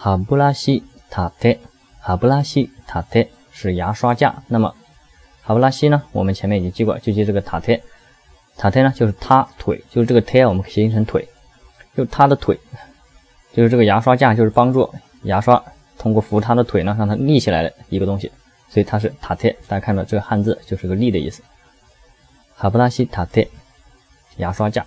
哈布拉西塔特，哈布拉西塔特是牙刷架。那么哈布拉西呢？我们前面已经记过，就记这个塔特。塔特呢，就是他腿，就是这个特，我们可以谐音成腿，就他的腿，就是这个牙刷架，就是帮助牙刷通过扶他的腿呢，让它立起来的一个东西。所以它是塔特。大家看到这个汉字就是个立的意思。哈布拉西塔特，牙刷架。